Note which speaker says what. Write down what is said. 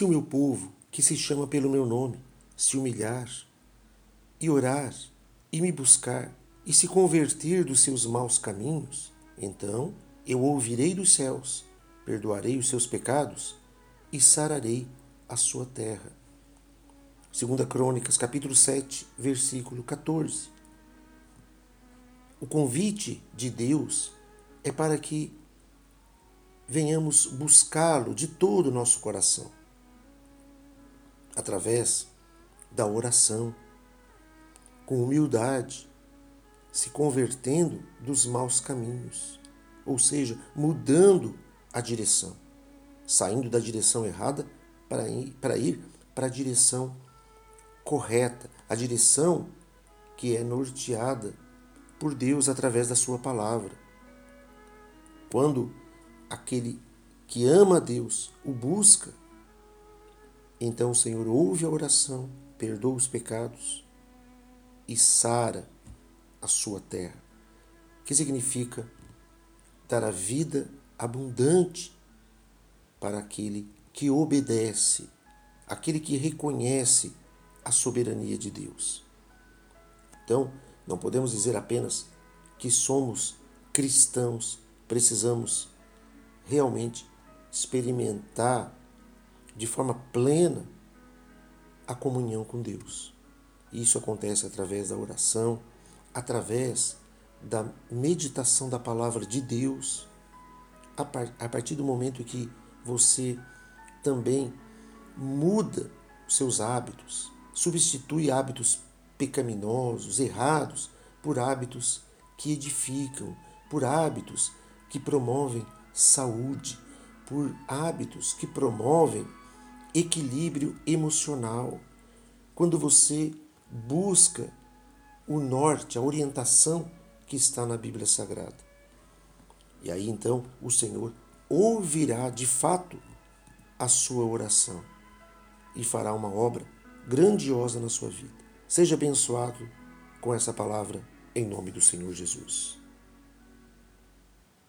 Speaker 1: Se o meu povo, que se chama pelo meu nome, se humilhar e orar e me buscar e se converter dos seus maus caminhos, então eu ouvirei dos céus, perdoarei os seus pecados e sararei a sua terra. Segunda Crônicas, capítulo 7, versículo 14. O convite de Deus é para que venhamos buscá-lo de todo o nosso coração, através da oração, com humildade, se convertendo dos maus caminhos, ou seja, mudando a direção, saindo da direção errada para ir para, ir para a direção correta, a direção que é norteada por Deus através da Sua palavra. Quando aquele que ama a Deus o busca, então o Senhor ouve a oração, perdoa os pecados e sara a sua terra. Que significa dar a vida abundante para aquele que obedece, aquele que reconhece a soberania de Deus. Então, não podemos dizer apenas que somos cristãos, precisamos realmente experimentar de forma plena a comunhão com Deus. Isso acontece através da oração, através da meditação da palavra de Deus, a partir do momento que você também muda seus hábitos, substitui hábitos pecaminosos, errados, por hábitos que edificam, por hábitos que promovem saúde, por hábitos que promovem equilíbrio emocional. Quando você busca o norte, a orientação que está na Bíblia Sagrada. E aí então o Senhor ouvirá de fato a sua oração e fará uma obra grandiosa na sua vida. Seja abençoado com essa palavra em nome do Senhor Jesus.